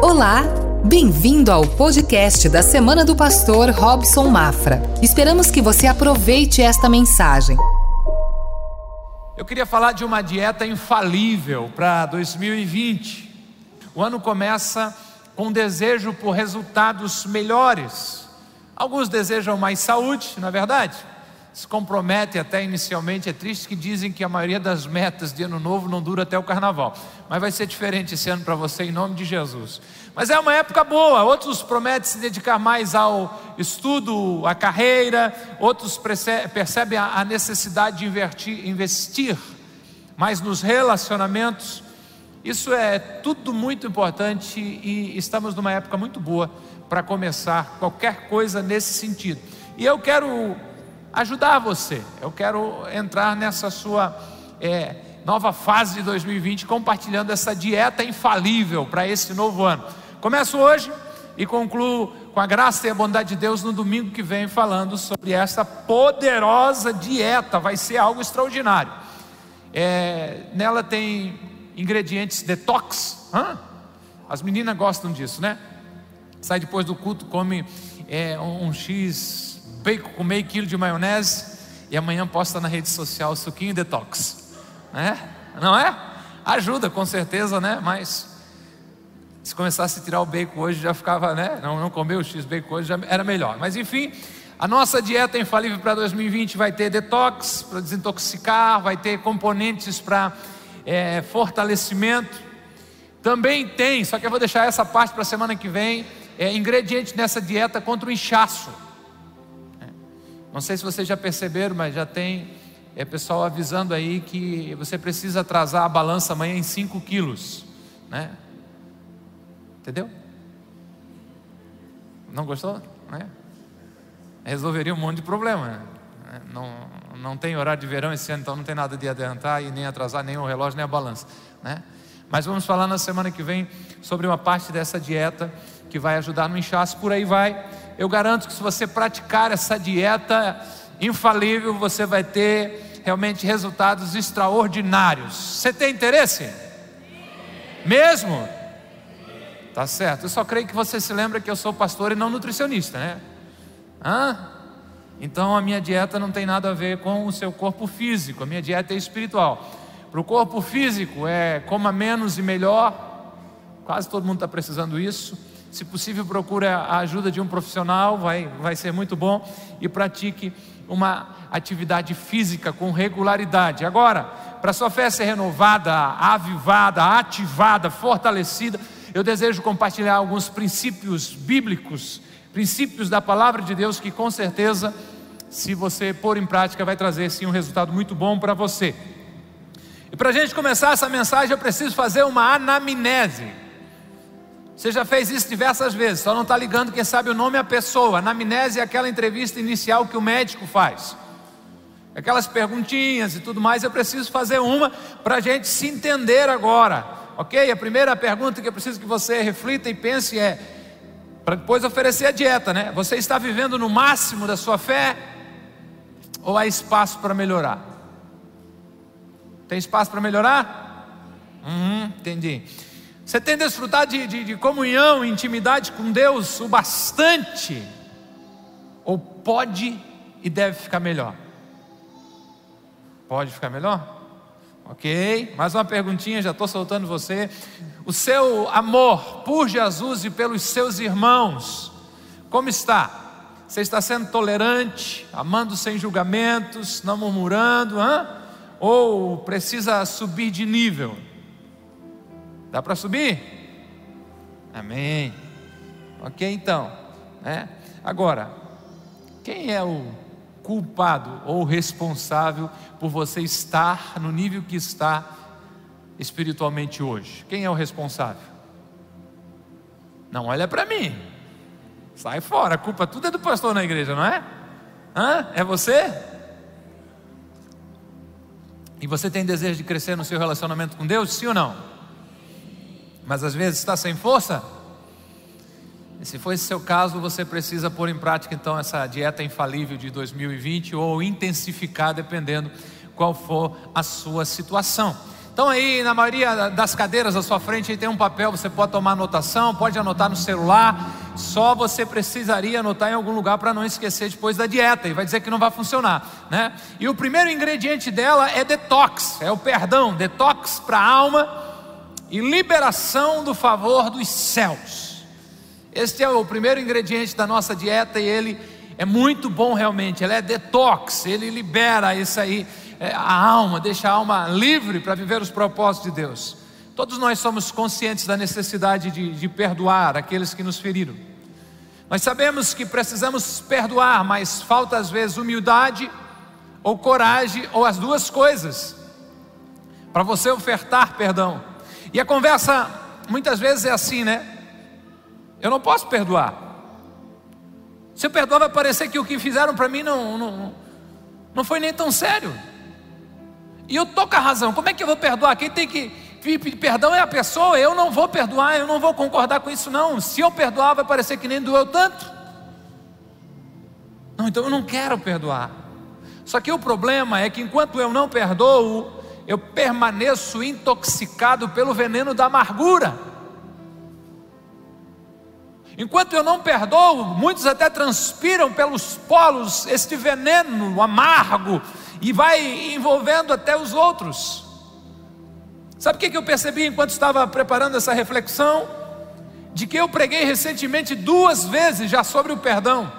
Olá, bem-vindo ao podcast da Semana do Pastor Robson Mafra. Esperamos que você aproveite esta mensagem. Eu queria falar de uma dieta infalível para 2020. O ano começa com desejo por resultados melhores. Alguns desejam mais saúde, na é verdade se compromete até inicialmente. É triste que dizem que a maioria das metas de ano novo não dura até o carnaval. Mas vai ser diferente esse ano para você, em nome de Jesus. Mas é uma época boa. Outros prometem se dedicar mais ao estudo, à carreira. Outros percebem a necessidade de investir, investir mais nos relacionamentos. Isso é tudo muito importante e estamos numa época muito boa para começar qualquer coisa nesse sentido. E eu quero ajudar você. Eu quero entrar nessa sua é, nova fase de 2020 compartilhando essa dieta infalível para esse novo ano. Começo hoje e concluo com a graça e a bondade de Deus no domingo que vem falando sobre essa poderosa dieta. Vai ser algo extraordinário. É, nela tem ingredientes detox. Hã? As meninas gostam disso, né? Sai depois do culto, come é, um, um X bacon com meio quilo de maionese e amanhã posta na rede social suquinho detox, né? Não é? Ajuda com certeza, né? Mas se começasse a tirar o bacon hoje já ficava, né? Não, não comer o X bacon hoje já era melhor. Mas enfim, a nossa dieta infalível para 2020 vai ter detox para desintoxicar, vai ter componentes para é, fortalecimento. Também tem, só que eu vou deixar essa parte para a semana que vem, é, ingrediente nessa dieta contra o inchaço. Não sei se vocês já perceberam, mas já tem é, pessoal avisando aí que você precisa atrasar a balança amanhã em 5 quilos, né? Entendeu? Não gostou? Né? Resolveria um monte de problema. Né? Não, não tem horário de verão esse ano, então não tem nada de adiantar e nem atrasar nem o relógio nem a balança, né? Mas vamos falar na semana que vem sobre uma parte dessa dieta que vai ajudar no inchaço, por aí vai eu garanto que se você praticar essa dieta infalível, você vai ter realmente resultados extraordinários. Você tem interesse? Mesmo? Tá certo. Eu só creio que você se lembra que eu sou pastor e não nutricionista, né? Hã? Então a minha dieta não tem nada a ver com o seu corpo físico, a minha dieta é espiritual. Para o corpo físico é coma menos e melhor, quase todo mundo está precisando isso. Se possível, procure a ajuda de um profissional, vai, vai ser muito bom. E pratique uma atividade física com regularidade. Agora, para sua fé ser renovada, avivada, ativada, fortalecida, eu desejo compartilhar alguns princípios bíblicos, princípios da palavra de Deus que com certeza, se você pôr em prática, vai trazer sim um resultado muito bom para você. E para a gente começar essa mensagem, eu preciso fazer uma anamnese. Você já fez isso diversas vezes, só não está ligando quem sabe o nome a pessoa. Anamnese é aquela entrevista inicial que o médico faz. Aquelas perguntinhas e tudo mais, eu preciso fazer uma para a gente se entender agora. Ok? A primeira pergunta que eu preciso que você reflita e pense é: para depois oferecer a dieta, né? Você está vivendo no máximo da sua fé ou há espaço para melhorar? Tem espaço para melhorar? Uhum, entendi. Você tem desfrutado de, de, de comunhão, intimidade com Deus o bastante? Ou pode e deve ficar melhor? Pode ficar melhor? Ok, mais uma perguntinha, já estou soltando você. O seu amor por Jesus e pelos seus irmãos, como está? Você está sendo tolerante, amando sem julgamentos, não murmurando, hein? ou precisa subir de nível? Dá para subir? Amém. Ok, então. Né? Agora, quem é o culpado ou responsável por você estar no nível que está espiritualmente hoje? Quem é o responsável? Não olha para mim. Sai fora, a culpa tudo é do pastor na igreja, não é? Hã? É você? E você tem desejo de crescer no seu relacionamento com Deus, sim ou não? Mas às vezes está sem força. E se for esse seu caso, você precisa pôr em prática então essa dieta infalível de 2020 ou intensificar, dependendo qual for a sua situação. Então aí na maioria das cadeiras à sua frente tem um papel, você pode tomar anotação, pode anotar no celular. Só você precisaria anotar em algum lugar para não esquecer depois da dieta e vai dizer que não vai funcionar, né? E o primeiro ingrediente dela é detox, é o perdão, detox para a alma e liberação do favor dos céus. Este é o primeiro ingrediente da nossa dieta e ele é muito bom realmente. Ele é detox, ele libera isso aí é, a alma, deixa a alma livre para viver os propósitos de Deus. Todos nós somos conscientes da necessidade de, de perdoar aqueles que nos feriram. Nós sabemos que precisamos perdoar, mas falta às vezes humildade ou coragem, ou as duas coisas, para você ofertar perdão. E a conversa muitas vezes é assim, né? Eu não posso perdoar. Se eu perdoar, vai parecer que o que fizeram para mim não, não, não foi nem tão sério. E eu estou com a razão. Como é que eu vou perdoar? Quem tem que pedir perdão é a pessoa. Eu não vou perdoar, eu não vou concordar com isso, não. Se eu perdoar, vai parecer que nem doeu tanto. Não, então eu não quero perdoar. Só que o problema é que enquanto eu não perdoo, eu permaneço intoxicado pelo veneno da amargura. Enquanto eu não perdoo, muitos até transpiram pelos polos este veneno amargo e vai envolvendo até os outros. Sabe o que eu percebi enquanto estava preparando essa reflexão? De que eu preguei recentemente duas vezes já sobre o perdão.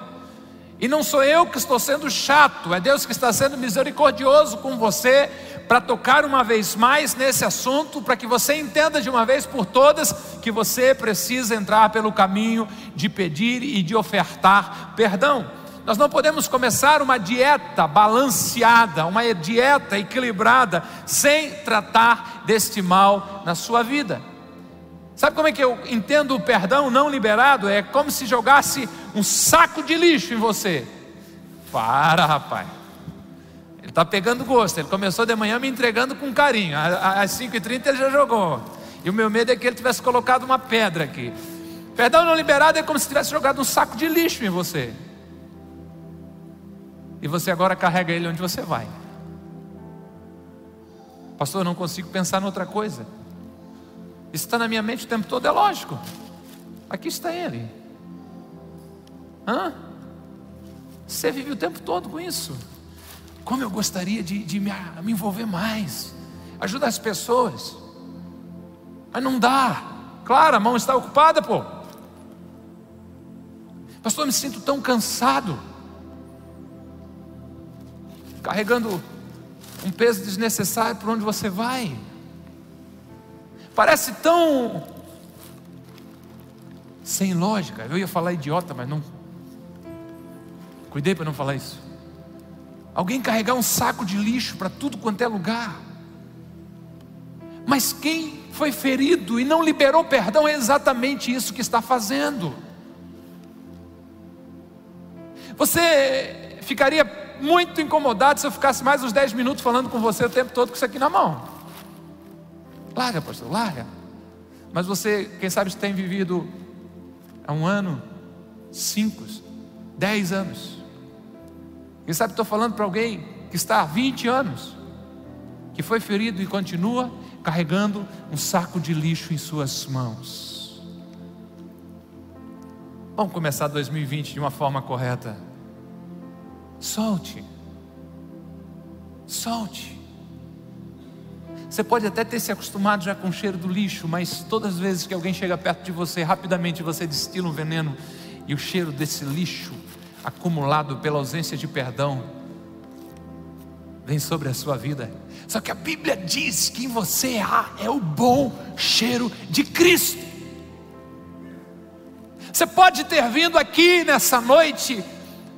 E não sou eu que estou sendo chato, é Deus que está sendo misericordioso com você para tocar uma vez mais nesse assunto, para que você entenda de uma vez por todas que você precisa entrar pelo caminho de pedir e de ofertar perdão. Nós não podemos começar uma dieta balanceada, uma dieta equilibrada, sem tratar deste mal na sua vida. Sabe como é que eu entendo o perdão não liberado? É como se jogasse um saco de lixo em você. Para, rapaz. Ele está pegando gosto. Ele começou de manhã me entregando com carinho. Às 5h30 ele já jogou. E o meu medo é que ele tivesse colocado uma pedra aqui. Perdão não liberado é como se tivesse jogado um saco de lixo em você e você agora carrega ele onde você vai. Pastor, eu não consigo pensar em outra coisa. Isso está na minha mente o tempo todo, é lógico. Aqui está ele. Hã? Você vive o tempo todo com isso. Como eu gostaria de, de me, me envolver mais, ajudar as pessoas, mas não dá. Claro, a mão está ocupada, pô. Pastor, eu me sinto tão cansado carregando um peso desnecessário por onde você vai. Parece tão sem lógica. Eu ia falar idiota, mas não. Cuidei para não falar isso. Alguém carregar um saco de lixo para tudo quanto é lugar. Mas quem foi ferido e não liberou perdão é exatamente isso que está fazendo. Você ficaria muito incomodado se eu ficasse mais uns 10 minutos falando com você o tempo todo com isso aqui na mão. Larga, pastor, larga. Mas você, quem sabe, tem vivido há um ano, cinco, dez anos. Quem sabe estou falando para alguém que está há 20 anos, que foi ferido e continua carregando um saco de lixo em suas mãos. Vamos começar 2020 de uma forma correta. Solte. Solte. Você pode até ter se acostumado já com o cheiro do lixo, mas todas as vezes que alguém chega perto de você, rapidamente você destila um veneno e o cheiro desse lixo acumulado pela ausência de perdão vem sobre a sua vida. Só que a Bíblia diz que em você há é o bom cheiro de Cristo. Você pode ter vindo aqui nessa noite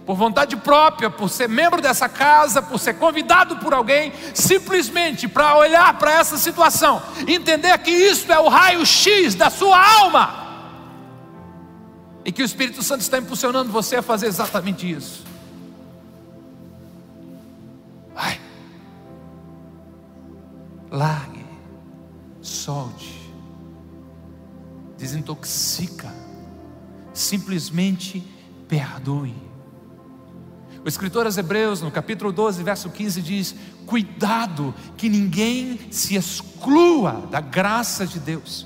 por vontade própria, por ser membro dessa casa, por ser convidado por alguém, simplesmente para olhar para essa situação, entender que isso é o raio-x da sua alma, e que o Espírito Santo está impulsionando você a fazer exatamente isso. Vai, largue, solte, desintoxica, simplesmente perdoe. O escritor aos Hebreus, no capítulo 12, verso 15, diz: Cuidado que ninguém se exclua da graça de Deus,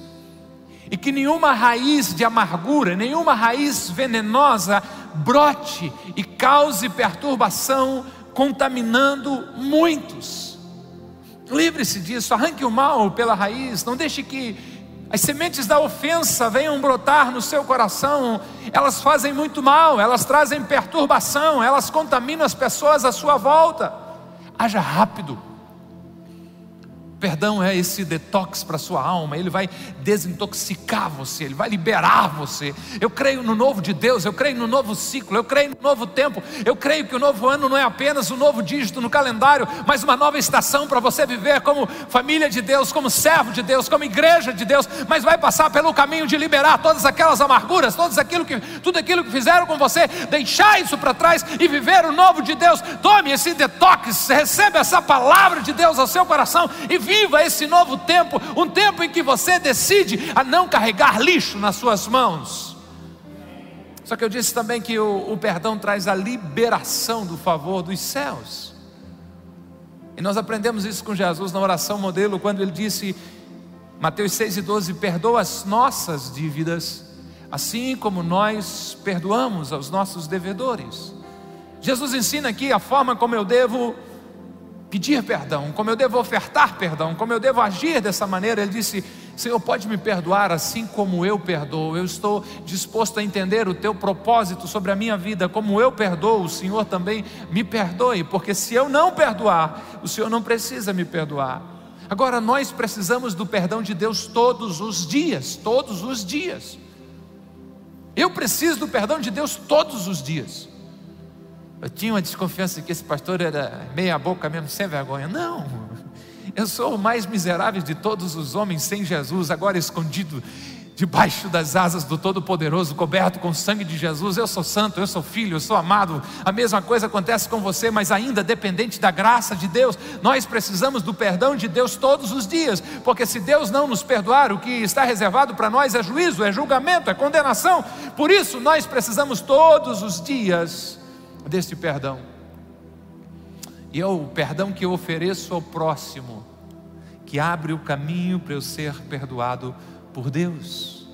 e que nenhuma raiz de amargura, nenhuma raiz venenosa brote e cause perturbação, contaminando muitos. Livre-se disso, arranque o mal pela raiz, não deixe que as sementes da ofensa venham brotar no seu coração, elas fazem muito mal, elas trazem perturbação, elas contaminam as pessoas à sua volta. Haja rápido, Perdão é esse detox para a sua alma, ele vai desintoxicar você, ele vai liberar você. Eu creio no novo de Deus, eu creio no novo ciclo, eu creio no novo tempo, eu creio que o novo ano não é apenas um novo dígito no calendário, mas uma nova estação para você viver como família de Deus, como servo de Deus, como igreja de Deus, mas vai passar pelo caminho de liberar todas aquelas amarguras, todos aquilo que, tudo aquilo que fizeram com você, deixar isso para trás e viver o novo de Deus. Tome esse detox, receba essa palavra de Deus ao seu coração e viva esse novo tempo, um tempo em que você decide a não carregar lixo nas suas mãos. Só que eu disse também que o, o perdão traz a liberação do favor dos céus. E nós aprendemos isso com Jesus na oração modelo, quando ele disse, Mateus 6 e 12: Perdoa as nossas dívidas, assim como nós perdoamos aos nossos devedores. Jesus ensina aqui a forma como eu devo pedir perdão, como eu devo ofertar perdão, como eu devo agir dessa maneira. Ele disse: Senhor, pode me perdoar assim como eu perdoo. Eu estou disposto a entender o teu propósito sobre a minha vida, como eu perdoo, o Senhor também me perdoe, porque se eu não perdoar, o Senhor não precisa me perdoar. Agora, nós precisamos do perdão de Deus todos os dias, todos os dias. Eu preciso do perdão de Deus todos os dias. Eu tinha uma desconfiança de que esse pastor era meia boca mesmo, sem vergonha. Não, eu sou o mais miserável de todos os homens sem Jesus, agora escondido debaixo das asas do Todo-Poderoso, coberto com o sangue de Jesus. Eu sou santo, eu sou filho, eu sou amado. A mesma coisa acontece com você, mas ainda dependente da graça de Deus. Nós precisamos do perdão de Deus todos os dias, porque se Deus não nos perdoar, o que está reservado para nós é juízo, é julgamento, é condenação. Por isso, nós precisamos todos os dias deste perdão. E é o perdão que eu ofereço ao próximo, que abre o caminho para eu ser perdoado por Deus.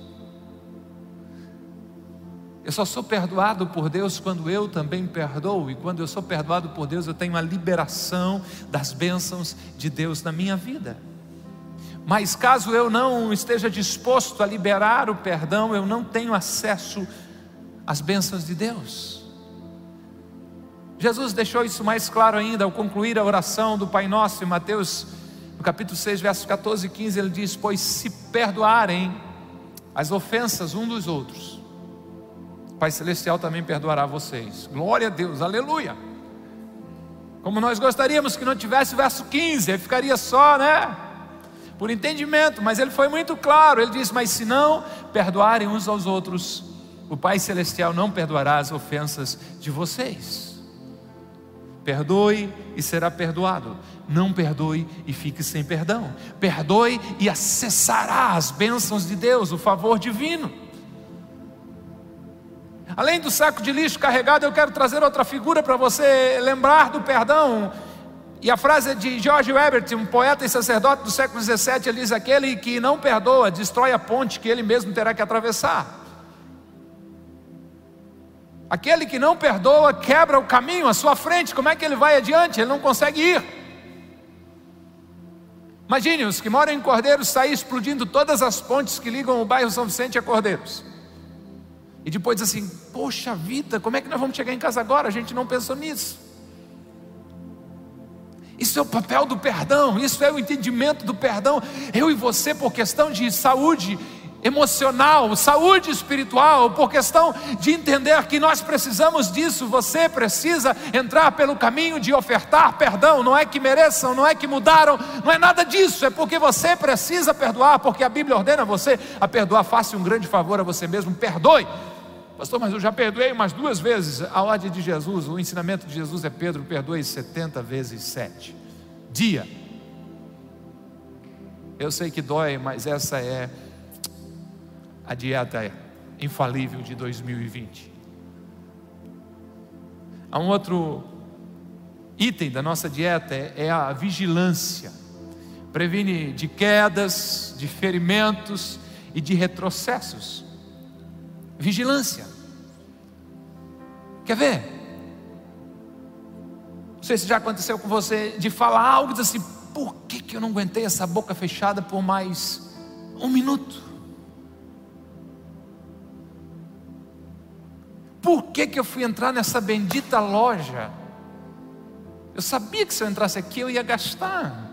Eu só sou perdoado por Deus quando eu também perdoo, e quando eu sou perdoado por Deus, eu tenho a liberação das bênçãos de Deus na minha vida. Mas caso eu não esteja disposto a liberar o perdão, eu não tenho acesso às bênçãos de Deus. Jesus deixou isso mais claro ainda ao concluir a oração do Pai Nosso em Mateus, no capítulo 6, versos 14 e 15, ele diz: Pois se perdoarem as ofensas um dos outros, o Pai Celestial também perdoará vocês. Glória a Deus, aleluia. Como nós gostaríamos que não tivesse o verso 15, aí ficaria só, né? Por entendimento, mas ele foi muito claro. Ele diz: Mas se não perdoarem uns aos outros, o Pai Celestial não perdoará as ofensas de vocês. Perdoe e será perdoado. Não perdoe e fique sem perdão. Perdoe e acessará as bênçãos de Deus, o favor divino. Além do saco de lixo carregado, eu quero trazer outra figura para você lembrar do perdão. E a frase é de George Herbert, um poeta e sacerdote do século XVII, ele diz: Aquele que não perdoa, destrói a ponte que ele mesmo terá que atravessar. Aquele que não perdoa quebra o caminho à sua frente, como é que ele vai adiante? Ele não consegue ir. Imagine os que moram em Cordeiros sair explodindo todas as pontes que ligam o bairro São Vicente a Cordeiros. E depois assim: Poxa vida, como é que nós vamos chegar em casa agora? A gente não pensou nisso. Isso é o papel do perdão, isso é o entendimento do perdão. Eu e você, por questão de saúde emocional, saúde espiritual, por questão de entender que nós precisamos disso, você precisa entrar pelo caminho de ofertar perdão, não é que mereçam, não é que mudaram, não é nada disso, é porque você precisa perdoar, porque a Bíblia ordena você a perdoar, faça um grande favor a você mesmo, perdoe. Pastor, mas eu já perdoei umas duas vezes. A ordem de Jesus, o ensinamento de Jesus é Pedro, perdoe 70 vezes 7. Dia. Eu sei que dói, mas essa é a dieta infalível de 2020. Há um outro item da nossa dieta é, é a vigilância. Previne de quedas, de ferimentos e de retrocessos. Vigilância. Quer ver? Não sei se já aconteceu com você de falar algo e dizer assim: por que, que eu não aguentei essa boca fechada por mais um minuto? Por que, que eu fui entrar nessa bendita loja? Eu sabia que se eu entrasse aqui eu ia gastar.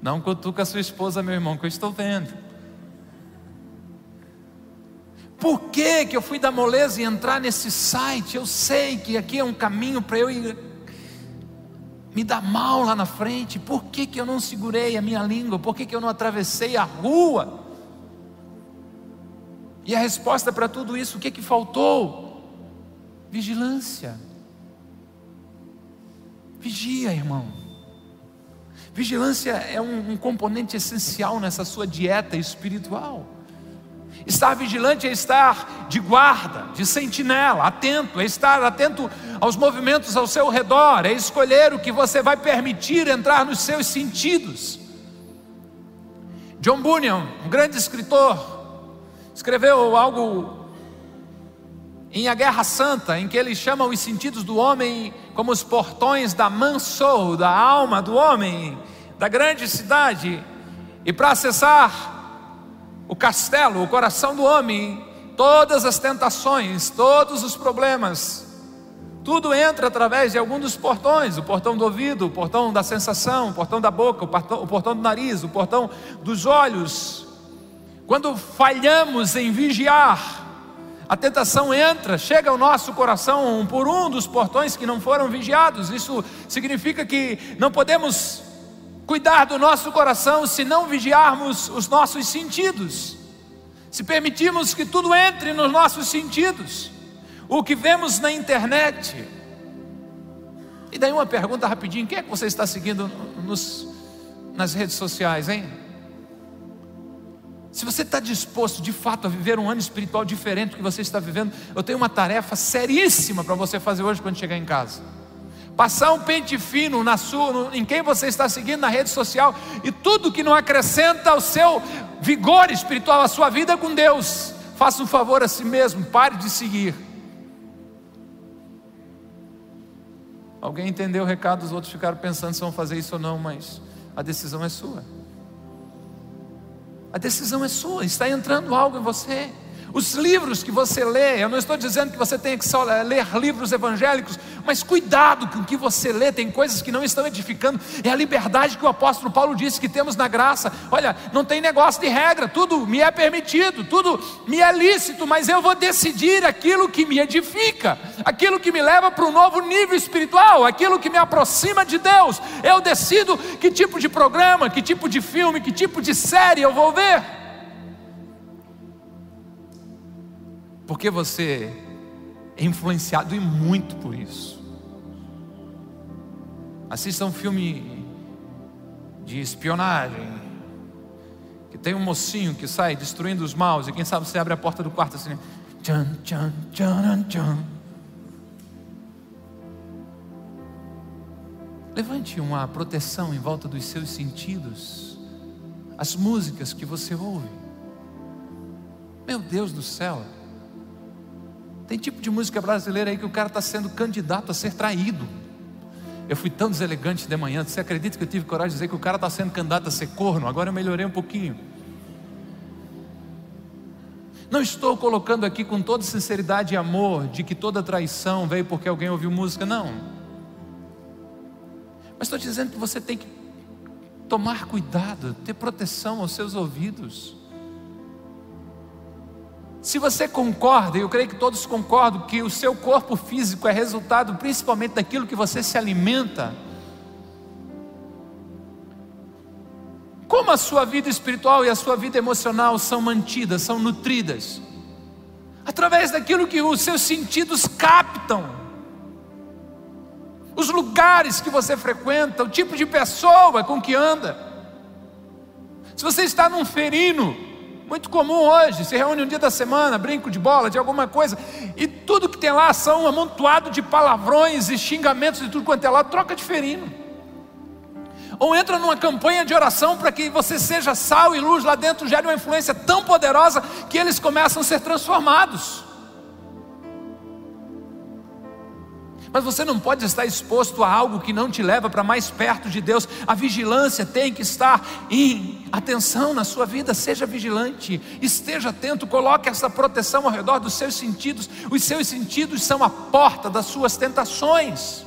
Não cutuca a sua esposa, meu irmão, que eu estou vendo. Por que, que eu fui da moleza e entrar nesse site? Eu sei que aqui é um caminho para eu ir me dar mal lá na frente. Por que, que eu não segurei a minha língua? Por que, que eu não atravessei a rua? E a resposta para tudo isso, o que, que faltou? Vigilância. Vigia, irmão. Vigilância é um, um componente essencial nessa sua dieta espiritual. Estar vigilante é estar de guarda, de sentinela, atento, é estar atento aos movimentos ao seu redor, é escolher o que você vai permitir entrar nos seus sentidos. John Bunyan, um grande escritor, escreveu algo em A Guerra Santa, em que ele chama os sentidos do homem como os portões da mansou, da alma do homem, da grande cidade, e para acessar o castelo, o coração do homem, todas as tentações, todos os problemas, tudo entra através de algum dos portões: o portão do ouvido, o portão da sensação, o portão da boca, o portão, o portão do nariz, o portão dos olhos. Quando falhamos em vigiar, a tentação entra, chega ao nosso coração por um dos portões que não foram vigiados. Isso significa que não podemos cuidar do nosso coração se não vigiarmos os nossos sentidos, se permitirmos que tudo entre nos nossos sentidos, o que vemos na internet. E daí uma pergunta rapidinho: quem é que você está seguindo nos, nas redes sociais, hein? Se você está disposto de fato a viver um ano espiritual diferente do que você está vivendo, eu tenho uma tarefa seríssima para você fazer hoje quando chegar em casa passar um pente fino na sua, em quem você está seguindo na rede social e tudo que não acrescenta ao seu vigor espiritual, à sua vida com Deus, faça um favor a si mesmo, pare de seguir. Alguém entendeu o recado, os outros ficaram pensando se vão fazer isso ou não, mas a decisão é sua. A decisão é sua, está entrando algo em você. Os livros que você lê, eu não estou dizendo que você tenha que só ler livros evangélicos, mas cuidado com o que você lê, tem coisas que não estão edificando. É a liberdade que o apóstolo Paulo disse que temos na graça. Olha, não tem negócio de regra, tudo me é permitido, tudo me é lícito, mas eu vou decidir aquilo que me edifica, aquilo que me leva para um novo nível espiritual, aquilo que me aproxima de Deus. Eu decido que tipo de programa, que tipo de filme, que tipo de série eu vou ver. Porque você é influenciado e muito por isso. Assista um filme de espionagem, que tem um mocinho que sai destruindo os maus, e quem sabe você abre a porta do quarto assim, tchan, tchan, tchan, tchan. Levante uma proteção em volta dos seus sentidos, as músicas que você ouve. Meu Deus do céu. Tem tipo de música brasileira aí que o cara está sendo candidato a ser traído. Eu fui tão deselegante de manhã. Você acredita que eu tive coragem de dizer que o cara está sendo candidato a ser corno? Agora eu melhorei um pouquinho. Não estou colocando aqui com toda sinceridade e amor de que toda traição veio porque alguém ouviu música, não. Mas estou dizendo que você tem que tomar cuidado, ter proteção aos seus ouvidos. Se você concorda, e eu creio que todos concordam, que o seu corpo físico é resultado principalmente daquilo que você se alimenta, como a sua vida espiritual e a sua vida emocional são mantidas, são nutridas? Através daquilo que os seus sentidos captam, os lugares que você frequenta, o tipo de pessoa com que anda. Se você está num ferino, Muito comum hoje, se reúne um dia da semana, brinco de bola, de alguma coisa, e tudo que tem lá são um amontoado de palavrões e xingamentos de tudo quanto é lá, troca de ferino. Ou entra numa campanha de oração para que você seja sal e luz lá dentro, gere uma influência tão poderosa que eles começam a ser transformados. Mas você não pode estar exposto a algo que não te leva para mais perto de Deus. A vigilância tem que estar em atenção na sua vida. Seja vigilante, esteja atento, coloque essa proteção ao redor dos seus sentidos. Os seus sentidos são a porta das suas tentações.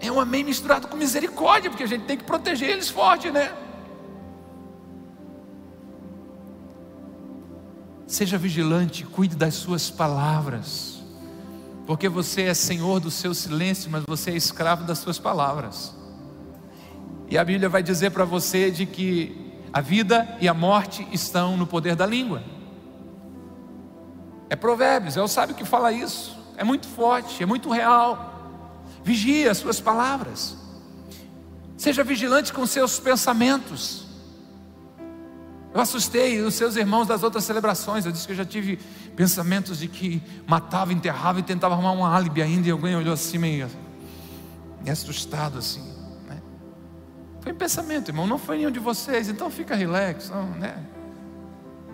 É um amém misturado com misericórdia, porque a gente tem que proteger eles forte, né? Seja vigilante, cuide das suas palavras porque você é senhor do seu silêncio, mas você é escravo das suas palavras. E a Bíblia vai dizer para você de que a vida e a morte estão no poder da língua. É Provérbios, é o sábio que fala isso. É muito forte, é muito real. Vigie as suas palavras. Seja vigilante com seus pensamentos. Eu assustei os seus irmãos das outras celebrações. Eu disse que eu já tive pensamentos de que matava, enterrava e tentava arrumar um álibi ainda. E alguém olhou assim meio, assustado assim. Né? Foi um pensamento, irmão. Não foi nenhum de vocês. Então fica relax. Não, né?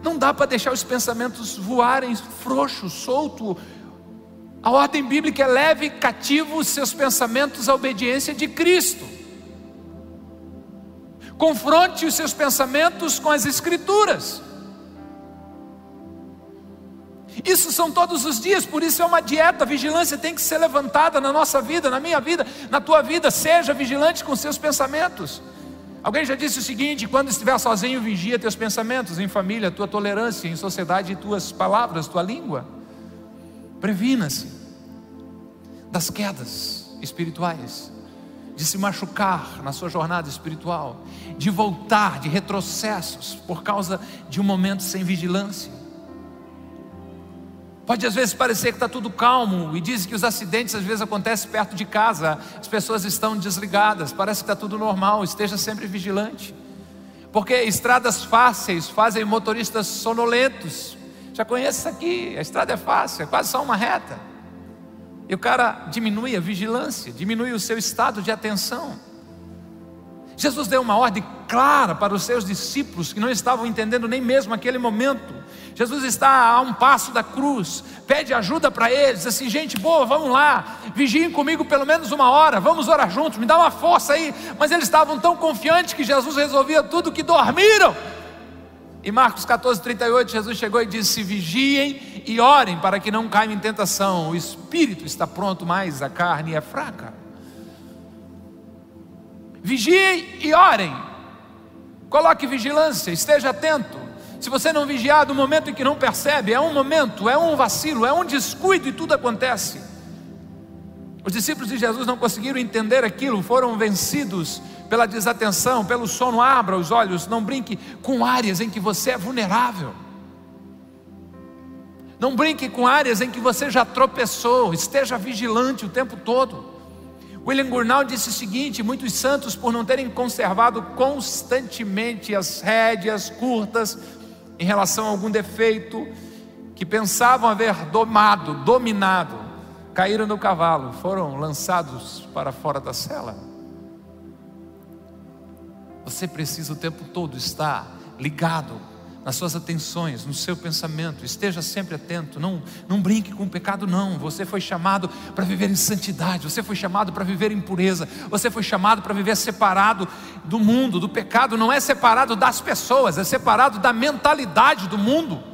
não dá para deixar os pensamentos voarem frouxo, solto. A ordem bíblica é leve cativo os seus pensamentos à obediência de Cristo. Confronte os seus pensamentos com as Escrituras. Isso são todos os dias, por isso é uma dieta. A vigilância tem que ser levantada na nossa vida, na minha vida, na tua vida. Seja vigilante com seus pensamentos. Alguém já disse o seguinte: quando estiver sozinho, vigia teus pensamentos, em família, tua tolerância, em sociedade, tuas palavras, tua língua. Previna-se das quedas espirituais de se machucar na sua jornada espiritual, de voltar, de retrocessos por causa de um momento sem vigilância. Pode às vezes parecer que está tudo calmo e dizem que os acidentes às vezes acontecem perto de casa, as pessoas estão desligadas, parece que está tudo normal, esteja sempre vigilante. Porque estradas fáceis fazem motoristas sonolentos. Já conhece isso aqui, a estrada é fácil, é quase só uma reta. E o cara diminui a vigilância, diminui o seu estado de atenção. Jesus deu uma ordem clara para os seus discípulos que não estavam entendendo nem mesmo aquele momento. Jesus está a um passo da cruz, pede ajuda para eles, assim: gente boa, vamos lá, vigiem comigo pelo menos uma hora, vamos orar juntos, me dá uma força aí. Mas eles estavam tão confiantes que Jesus resolvia tudo que dormiram. E Marcos 14, 38, Jesus chegou e disse: Vigiem e orem para que não caiam em tentação. O espírito está pronto, mas a carne é fraca. Vigiem e orem. Coloque vigilância, esteja atento. Se você não vigiar do momento em que não percebe, é um momento, é um vacilo, é um descuido e tudo acontece. Os discípulos de Jesus não conseguiram entender aquilo, foram vencidos pela desatenção, pelo sono, abra os olhos, não brinque com áreas em que você é vulnerável. Não brinque com áreas em que você já tropeçou, esteja vigilante o tempo todo. William Gurnall disse o seguinte: muitos santos, por não terem conservado constantemente as rédeas curtas em relação a algum defeito que pensavam haver domado, dominado, caíram no cavalo, foram lançados para fora da cela. Você precisa o tempo todo estar ligado nas suas atenções, no seu pensamento, esteja sempre atento, não, não brinque com o pecado, não. Você foi chamado para viver em santidade, você foi chamado para viver em pureza, você foi chamado para viver separado do mundo, do pecado, não é separado das pessoas, é separado da mentalidade do mundo.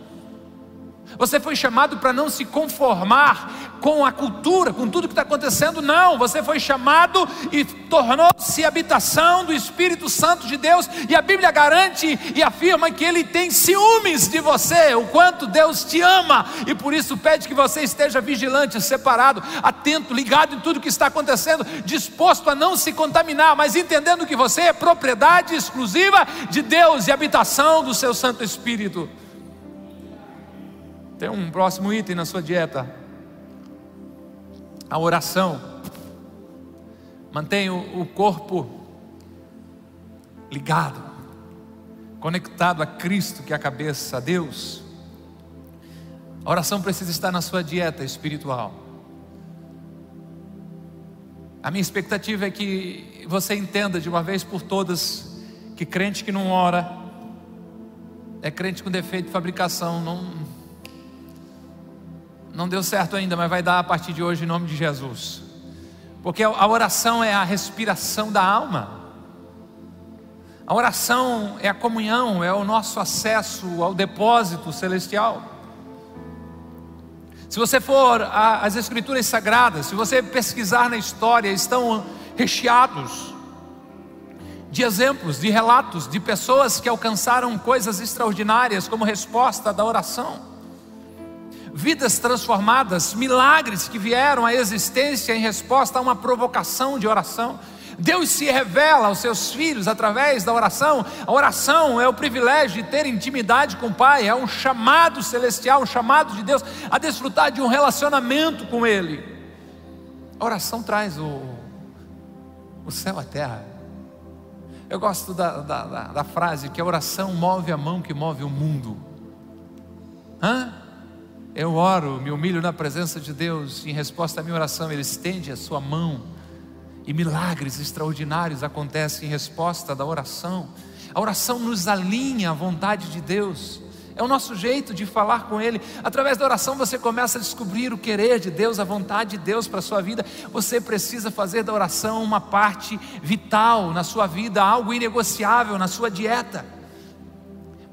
Você foi chamado para não se conformar com a cultura, com tudo que está acontecendo, não. Você foi chamado e tornou-se habitação do Espírito Santo de Deus, e a Bíblia garante e afirma que Ele tem ciúmes de você, o quanto Deus te ama, e por isso pede que você esteja vigilante, separado, atento, ligado em tudo que está acontecendo, disposto a não se contaminar, mas entendendo que você é propriedade exclusiva de Deus e habitação do seu Santo Espírito. Tem um próximo item na sua dieta a oração. Mantenha o corpo ligado, conectado a Cristo, que é a cabeça, a Deus, a oração precisa estar na sua dieta espiritual. A minha expectativa é que você entenda de uma vez por todas que crente que não ora é crente com defeito de fabricação, não não deu certo ainda, mas vai dar a partir de hoje em nome de Jesus. Porque a oração é a respiração da alma. A oração é a comunhão, é o nosso acesso ao depósito celestial. Se você for às Escrituras Sagradas, se você pesquisar na história, estão recheados de exemplos, de relatos de pessoas que alcançaram coisas extraordinárias como resposta da oração. Vidas transformadas, milagres que vieram à existência em resposta a uma provocação de oração. Deus se revela aos seus filhos através da oração. A oração é o privilégio de ter intimidade com o Pai, é um chamado celestial, um chamado de Deus a desfrutar de um relacionamento com Ele. A oração traz o, o céu à terra. Eu gosto da, da, da, da frase que a oração move a mão que move o mundo. Hã? Eu oro, me humilho na presença de Deus, em resposta à minha oração, Ele estende a sua mão e milagres extraordinários acontecem em resposta da oração. A oração nos alinha à vontade de Deus. É o nosso jeito de falar com Ele. Através da oração você começa a descobrir o querer de Deus, a vontade de Deus para a sua vida. Você precisa fazer da oração uma parte vital na sua vida, algo inegociável na sua dieta.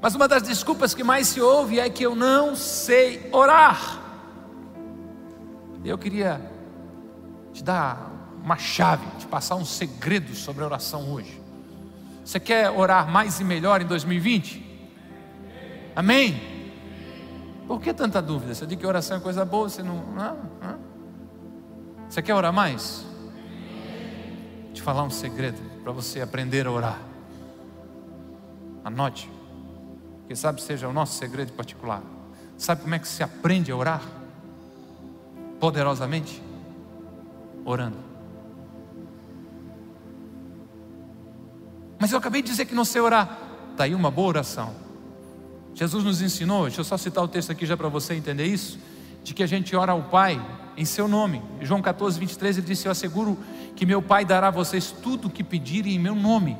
Mas uma das desculpas que mais se ouve é que eu não sei orar. Eu queria te dar uma chave, te passar um segredo sobre a oração hoje. Você quer orar mais e melhor em 2020? Amém? Por que tanta dúvida? Você diz que oração é coisa boa, você não. Você quer orar mais? Vou te falar um segredo para você aprender a orar. Anote. Quem sabe seja o nosso segredo particular. Sabe como é que se aprende a orar? Poderosamente? Orando. Mas eu acabei de dizer que não sei orar. Está aí uma boa oração. Jesus nos ensinou, deixa eu só citar o texto aqui já para você entender isso, de que a gente ora ao Pai em seu nome. João 14, 23, ele disse: Eu asseguro que meu Pai dará a vocês tudo o que pedirem em meu nome.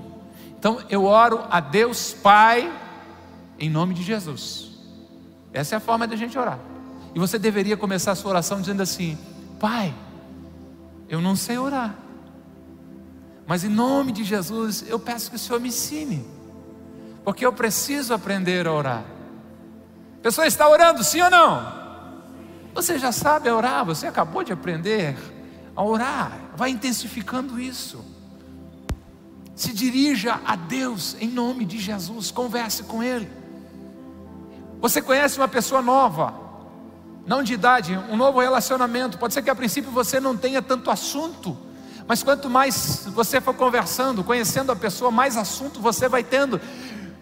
Então eu oro a Deus Pai em nome de Jesus. Essa é a forma de a gente orar. E você deveria começar a sua oração dizendo assim: Pai, eu não sei orar. Mas em nome de Jesus, eu peço que o Senhor me ensine, porque eu preciso aprender a orar. A pessoa está orando, sim ou não? Você já sabe orar, você acabou de aprender a orar, vai intensificando isso. Se dirija a Deus em nome de Jesus, converse com Ele. Você conhece uma pessoa nova, não de idade, um novo relacionamento. Pode ser que a princípio você não tenha tanto assunto, mas quanto mais você for conversando, conhecendo a pessoa, mais assunto você vai tendo.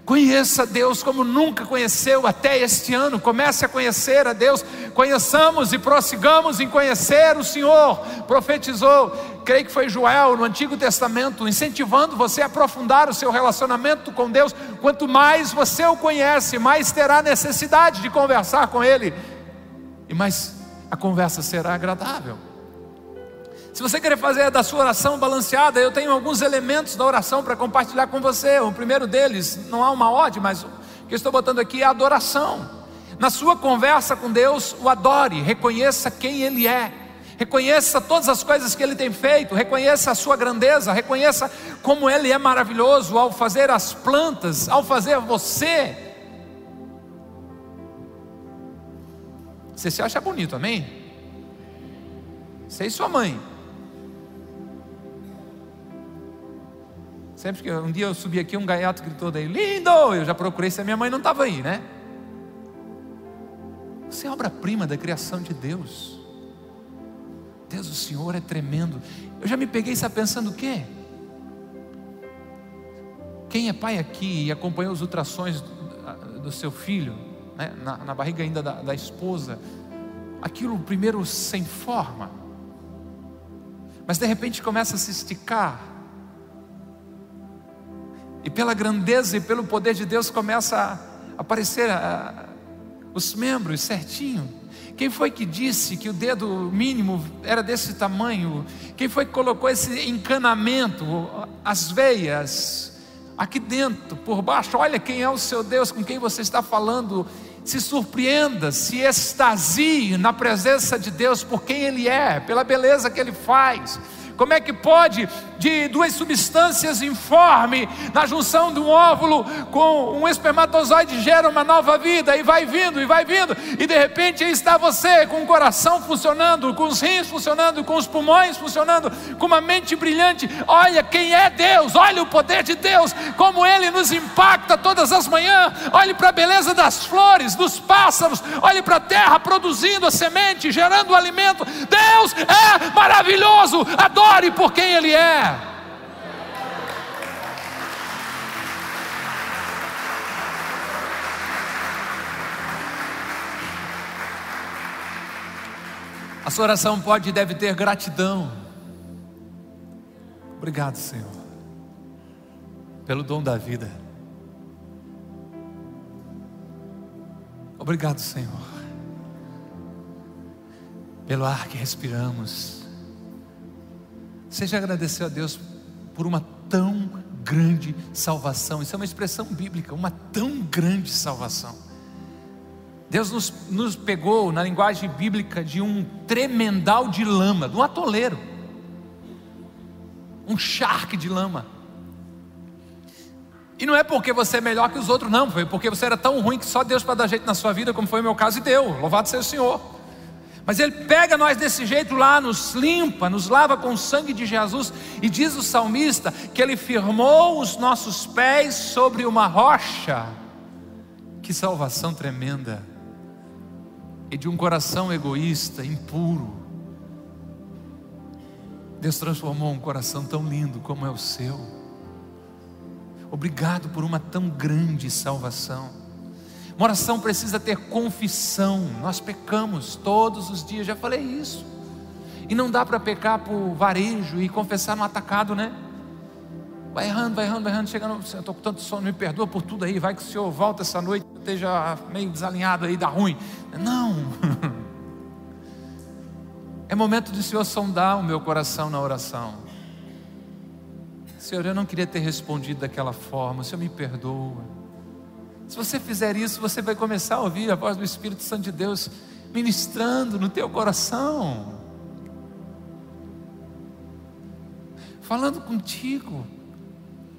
Conheça Deus como nunca conheceu até este ano. Comece a conhecer a Deus. Conheçamos e prossigamos em conhecer o Senhor. Profetizou, creio que foi Joel no Antigo Testamento, incentivando você a aprofundar o seu relacionamento com Deus. Quanto mais você o conhece, mais terá necessidade de conversar com Ele, e mais a conversa será agradável. Se você quer fazer da sua oração balanceada, eu tenho alguns elementos da oração para compartilhar com você. O primeiro deles, não há uma ode, mas o que eu estou botando aqui é a adoração. Na sua conversa com Deus, o adore, reconheça quem Ele é, reconheça todas as coisas que Ele tem feito, reconheça a sua grandeza, reconheça como Ele é maravilhoso ao fazer as plantas, ao fazer você. Você se acha bonito, amém? Você e sua mãe. Sempre que um dia eu subi aqui, um gaiato gritou daí, lindo! Eu já procurei se a minha mãe não estava aí, né? Você é obra-prima da criação de Deus. Deus, o Senhor é tremendo. Eu já me peguei, sabe, pensando o quê? Quem é pai aqui e acompanhou os ultrassons do, do seu filho, né, na, na, barriga ainda da, da esposa, aquilo primeiro sem forma, mas de repente começa a se esticar, pela grandeza e pelo poder de Deus começa a aparecer a, os membros certinho. Quem foi que disse que o dedo mínimo era desse tamanho? Quem foi que colocou esse encanamento, as veias, aqui dentro, por baixo? Olha quem é o seu Deus com quem você está falando. Se surpreenda, se extasie na presença de Deus por quem Ele é, pela beleza que Ele faz como é que pode de duas substâncias informe na junção de um óvulo com um espermatozoide gera uma nova vida e vai vindo e vai vindo e de repente aí está você com o coração funcionando, com os rins funcionando, com os pulmões funcionando, com uma mente brilhante. Olha quem é Deus, olha o poder de Deus, como ele nos impacta todas as manhãs. Olhe para a beleza das flores, dos pássaros, olhe para a terra produzindo a semente, gerando o alimento. Deus é maravilhoso. Adore Adore por quem Ele é. A sua oração pode e deve ter gratidão. Obrigado, Senhor, pelo dom da vida. Obrigado, Senhor, pelo ar que respiramos. Você já agradeceu a Deus por uma tão grande salvação? Isso é uma expressão bíblica, uma tão grande salvação. Deus nos, nos pegou na linguagem bíblica de um tremendal de lama, de um atoleiro, um charque de lama. E não é porque você é melhor que os outros, não, foi porque você era tão ruim que só Deus para dar jeito na sua vida, como foi o meu caso, e deu. Louvado seja o Senhor. Mas Ele pega nós desse jeito lá, nos limpa, nos lava com o sangue de Jesus, e diz o salmista que Ele firmou os nossos pés sobre uma rocha. Que salvação tremenda! E de um coração egoísta, impuro, Deus transformou um coração tão lindo como é o seu. Obrigado por uma tão grande salvação. Uma oração precisa ter confissão. Nós pecamos todos os dias, já falei isso. E não dá para pecar por varejo e confessar no atacado, né? Vai errando, vai errando, vai errando, chegando, eu estou com tanto sono, me perdoa por tudo aí, vai que o senhor volta essa noite, esteja meio desalinhado aí, dá ruim. Não. É momento de o Senhor sondar o meu coração na oração. Senhor, eu não queria ter respondido daquela forma, o Senhor me perdoa. Se você fizer isso, você vai começar a ouvir a voz do Espírito Santo de Deus ministrando no teu coração, falando contigo.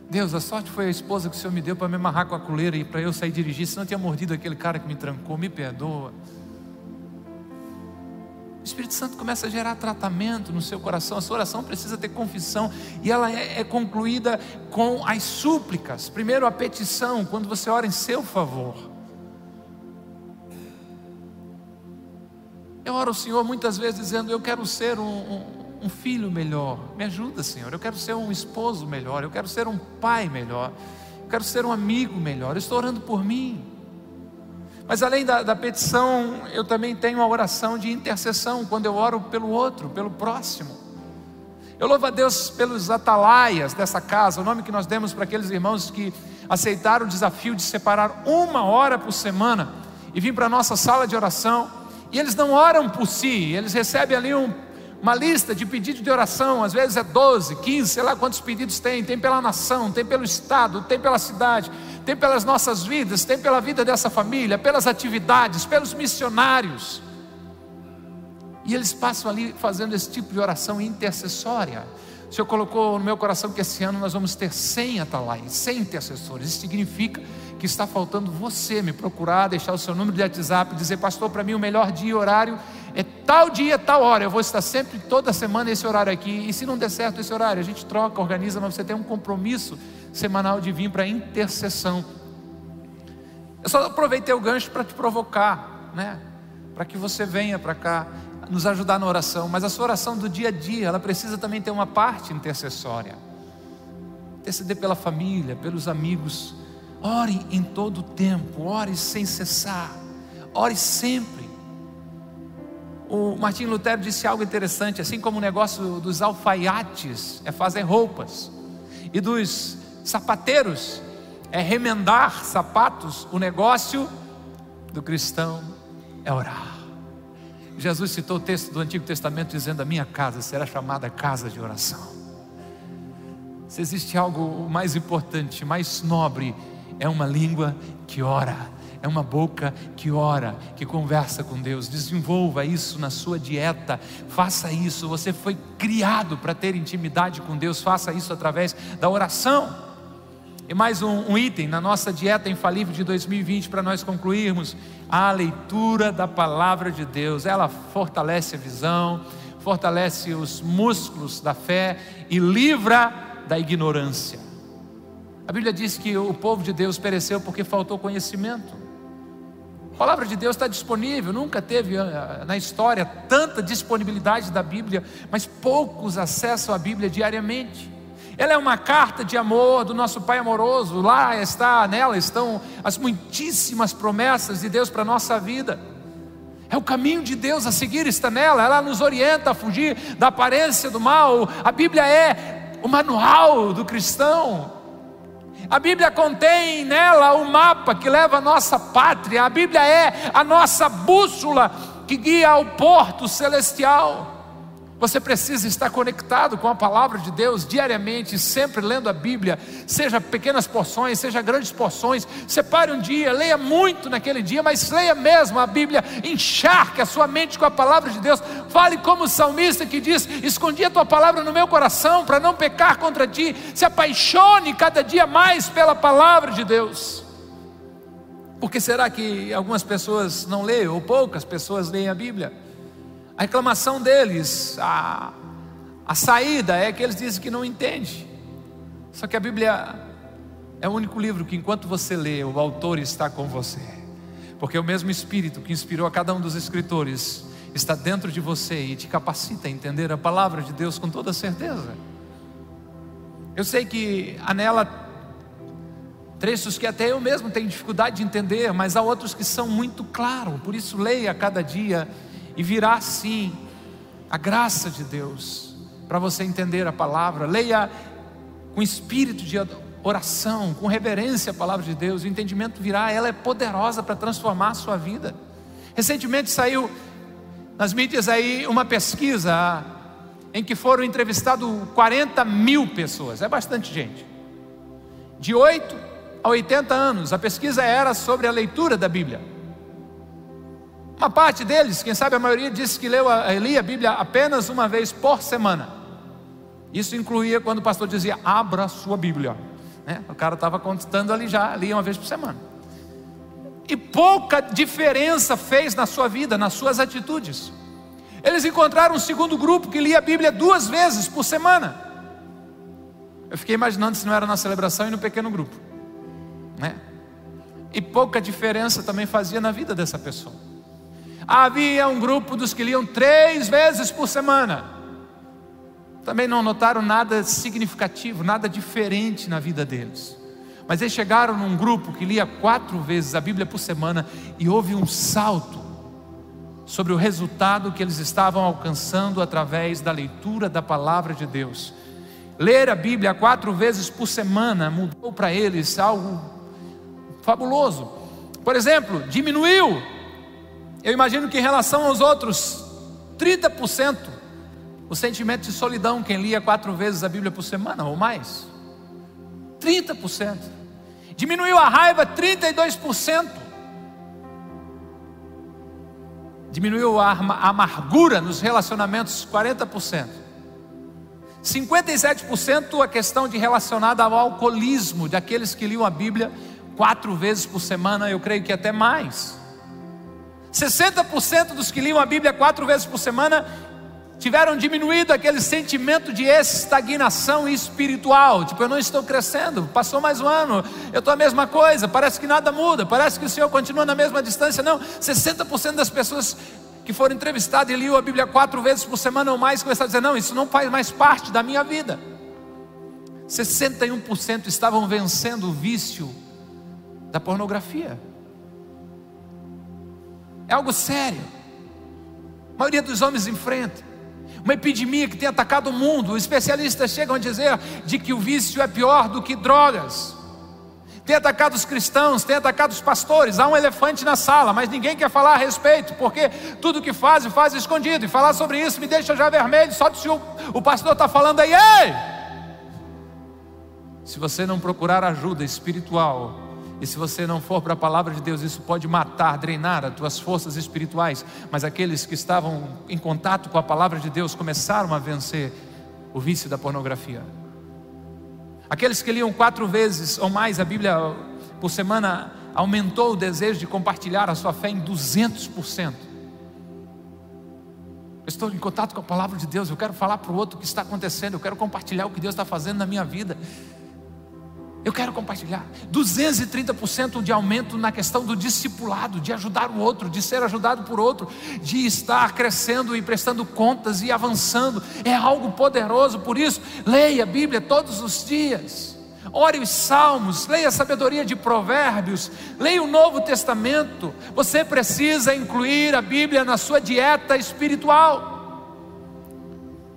Deus, a sorte foi a esposa que o Senhor me deu para me amarrar com a coleira e para eu sair dirigir, senão eu tinha mordido aquele cara que me trancou, me perdoa. Espírito Santo começa a gerar tratamento no seu coração. A sua oração precisa ter confissão e ela é, é concluída com as súplicas. Primeiro, a petição, quando você ora em seu favor. Eu oro ao Senhor muitas vezes dizendo: Eu quero ser um, um, um filho melhor. Me ajuda, Senhor. Eu quero ser um esposo melhor. Eu quero ser um pai melhor. Eu quero ser um amigo melhor. Eu estou orando por mim. Mas além da, da, petição, eu também tenho a oração de intercessão, quando eu oro pelo outro, pelo próximo. Eu louvo a Deus pelos atalaias dessa casa, o nome que nós demos para aqueles irmãos que aceitaram o desafio de separar uma hora por semana e vir para a nossa sala de oração. E eles não oram por si, eles recebem ali um, uma lista de pedidos de oração, às vezes é 12, 15, sei lá quantos pedidos tem, tem pela nação, tem pelo estado, tem pela cidade, tem pelas nossas vidas, tem pela vida dessa família, pelas atividades, pelos missionários. E eles passam ali fazendo esse tipo de oração intercessória. O Senhor colocou no meu coração que esse ano nós vamos ter 100 atalaias, 100 intercessores. Isso significa que está faltando você me procurar, deixar o seu número de WhatsApp, dizer, pastor, para mim o melhor dia e horário é tal dia, tal hora. Eu vou estar sempre, toda semana, esse horário aqui. E se não der certo esse horário, a gente troca, organiza, mas você tem um compromisso semanal de vir para intercessão. Eu só aproveitei o gancho para te provocar, né? Para que você venha para cá nos ajudar na oração, mas a sua oração do dia a dia, ela precisa também ter uma parte intercessória. Interceder pela família, pelos amigos. Ore em todo o tempo, ore sem cessar. Ore sempre. O Martim Lutero disse algo interessante, assim como o negócio dos alfaiates é fazer roupas e dos sapateiros é remendar sapatos, o negócio do cristão é orar. Jesus citou o texto do Antigo Testamento dizendo: A minha casa será chamada casa de oração. Se existe algo mais importante, mais nobre, é uma língua que ora, é uma boca que ora, que conversa com Deus. Desenvolva isso na sua dieta, faça isso. Você foi criado para ter intimidade com Deus, faça isso através da oração. E mais um, um, item na nossa dieta infalível de 2020 para nós concluirmos: a leitura da palavra de Deus. Ela fortalece a visão, fortalece os músculos da fé e livra da ignorância. A Bíblia diz que o povo de Deus pereceu porque faltou conhecimento. A palavra de Deus está disponível, nunca teve ah, na história tanta disponibilidade da Bíblia, mas poucos acessam a Bíblia diariamente. Ela é uma carta de amor do nosso Pai amoroso. Lá está, nela estão as muitíssimas promessas de Deus para a nossa vida. É o caminho de Deus a seguir, está nela. Ela nos orienta a fugir da aparência do mal. A Bíblia é o manual do cristão. A Bíblia contém nela o mapa que leva a nossa pátria. A Bíblia é a nossa bússola que guia ao porto celestial. Você precisa estar conectado com a palavra de Deus diariamente, sempre lendo a Bíblia, seja pequenas porções, seja grandes porções. Separe um dia, leia muito naquele dia, mas leia mesmo a Bíblia, encharque a sua mente com a palavra de Deus. Fale como o salmista que diz: Escondi a tua palavra no meu coração para não pecar contra ti. Se apaixone cada dia mais pela palavra de Deus. Porque será que algumas pessoas não leem, ou poucas pessoas leem a Bíblia? A reclamação deles, a, a saída é que eles dizem que não entende. Só que a Bíblia é o único livro que, enquanto você lê, o autor está com você. Porque o mesmo Espírito que inspirou a cada um dos escritores está dentro de você e te capacita a entender a palavra de Deus com toda certeza. Eu sei que há nela trechos que até eu mesmo tenho dificuldade de entender, mas há outros que são muito claros, por isso leia a cada dia e virá sim a graça de Deus para você entender a palavra. Leia com espírito de oração, com reverência a palavra de Deus. O entendimento virá, ela é poderosa para transformar a sua vida. Recentemente saiu nas mídias aí uma pesquisa em que foram entrevistados 40 mil pessoas, é bastante gente, de 8 a 80 anos. A pesquisa era sobre a leitura da Bíblia. Uma parte deles, quem sabe a maioria, disse que leu a, lia a Bíblia apenas uma vez por semana. Isso incluía quando o pastor dizia: abra a sua Bíblia. Né? O cara estava contando ali já, lia uma vez por semana. E pouca diferença fez na sua vida, nas suas atitudes. Eles encontraram um segundo grupo que lia a Bíblia duas vezes por semana. Eu fiquei imaginando se não era na celebração e no pequeno grupo. Né? E pouca diferença também fazia na vida dessa pessoa. Havia um grupo dos que liam três vezes por semana. Também não notaram nada significativo, nada diferente na vida deles. Mas eles chegaram num grupo que lia quatro vezes a Bíblia por semana e houve um salto sobre o resultado que eles estavam alcançando através da leitura da palavra de Deus. Ler a Bíblia quatro vezes por semana mudou para eles algo fabuloso. Por exemplo, diminuiu eu imagino que em relação aos outros, 30% o sentimento de solidão, quem lia quatro vezes a Bíblia por semana ou mais. 30%. Diminuiu a raiva 32%. Diminuiu a amargura nos relacionamentos 40%. 57% a questão de relacionada ao alcoolismo, daqueles que liam a Bíblia quatro vezes por semana, eu creio que até mais. 60% dos que liam a Bíblia quatro vezes por semana tiveram diminuído aquele sentimento de estagnação espiritual. Tipo, eu não estou crescendo, passou mais um ano, eu estou a mesma coisa, parece que nada muda, parece que o Senhor continua na mesma distância. Não, 60% das pessoas que foram entrevistadas e liam a Bíblia quatro vezes por semana ou mais começaram a dizer: não, isso não faz mais parte da minha vida. 61% estavam vencendo o vício da pornografia. É algo sério. A maioria dos homens enfrenta. Uma epidemia que tem atacado o mundo. Os especialistas chegam a dizer de que o vício é pior do que drogas. tem atacado os cristãos, tem atacado os pastores. Há um elefante na sala, mas ninguém quer falar a respeito, porque tudo que faz, faz escondido. E falar sobre isso me deixa já vermelho, só se o, o pastor está falando aí, ei! Se você não procurar ajuda espiritual, e se você não for para a palavra de Deus, isso pode matar, drenar as tuas forças espirituais. Mas aqueles que estavam em contato com a palavra de Deus começaram a vencer o vício da pornografia. Aqueles que liam quatro vezes ou mais a Bíblia por semana aumentou o desejo de compartilhar a sua fé em 200%. Eu estou em contato com a palavra de Deus, eu quero falar para o outro o que está acontecendo, eu quero compartilhar o que Deus está fazendo na minha vida. Eu quero compartilhar. 230% de aumento na questão do discipulado, de ajudar o outro, de ser ajudado por outro, de estar crescendo e prestando contas e avançando. É algo poderoso, por isso, leia a Bíblia todos os dias. Ore os salmos, leia a sabedoria de provérbios, leia o Novo Testamento. Você precisa incluir a Bíblia na sua dieta espiritual.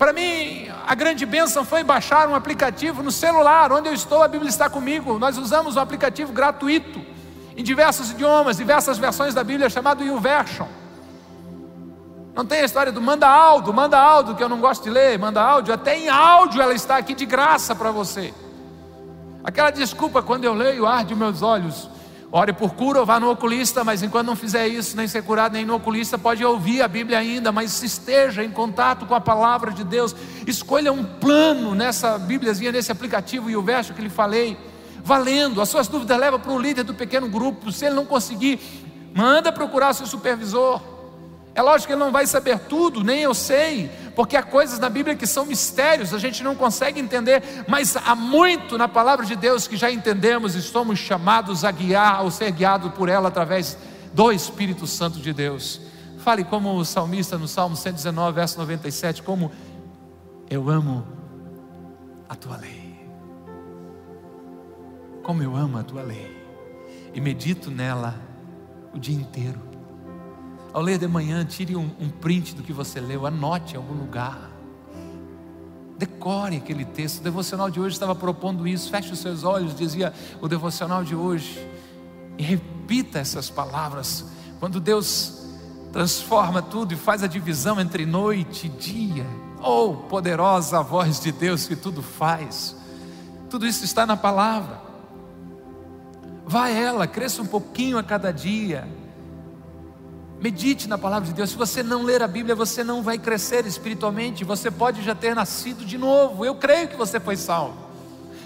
Para mim, a grande bênção foi baixar um aplicativo no celular, onde eu estou, a Bíblia está comigo. Nós usamos um aplicativo gratuito, em diversos idiomas, diversas versões da Bíblia, chamado YouVersion. Não tem a história do manda áudio, manda áudio, que eu não gosto de ler, manda áudio, até em áudio ela está aqui de graça para você. Aquela desculpa, quando eu leio, arde meus olhos. Ore por cura ou vá no oculista, mas enquanto não fizer isso, nem ser curado, nem no oculista, pode ouvir a Bíblia ainda, mas esteja em contato com a palavra de Deus. Escolha um plano nessa Bíbliazinha, nesse aplicativo e o verso que lhe falei. Valendo, as suas dúvidas leva para o líder do pequeno grupo. Se ele não conseguir, manda procurar seu supervisor. É lógico que ele não vai saber tudo, nem eu sei, porque há coisas na Bíblia que são mistérios, a gente não consegue entender, mas há muito na palavra de Deus que já entendemos e somos chamados a guiar, ou ser guiados por ela através do Espírito Santo de Deus. Fale como o salmista no Salmo 119, verso 97, como eu amo a tua lei. Como eu amo a tua lei. E medito nela o dia inteiro. Ao ler de manhã, tire um, um print do que você leu, anote em algum lugar. Decore aquele texto. O devocional de hoje estava propondo isso. Feche os seus olhos, dizia o devocional de hoje. E repita essas palavras. Quando Deus transforma tudo e faz a divisão entre noite e dia. Oh, poderosa voz de Deus que tudo faz. Tudo isso está na palavra. Vá ela, cresça um pouquinho a cada dia. Medite na palavra de Deus. Se você não ler a Bíblia, você não vai crescer espiritualmente. Você pode já ter nascido de novo. Eu creio que você foi salvo.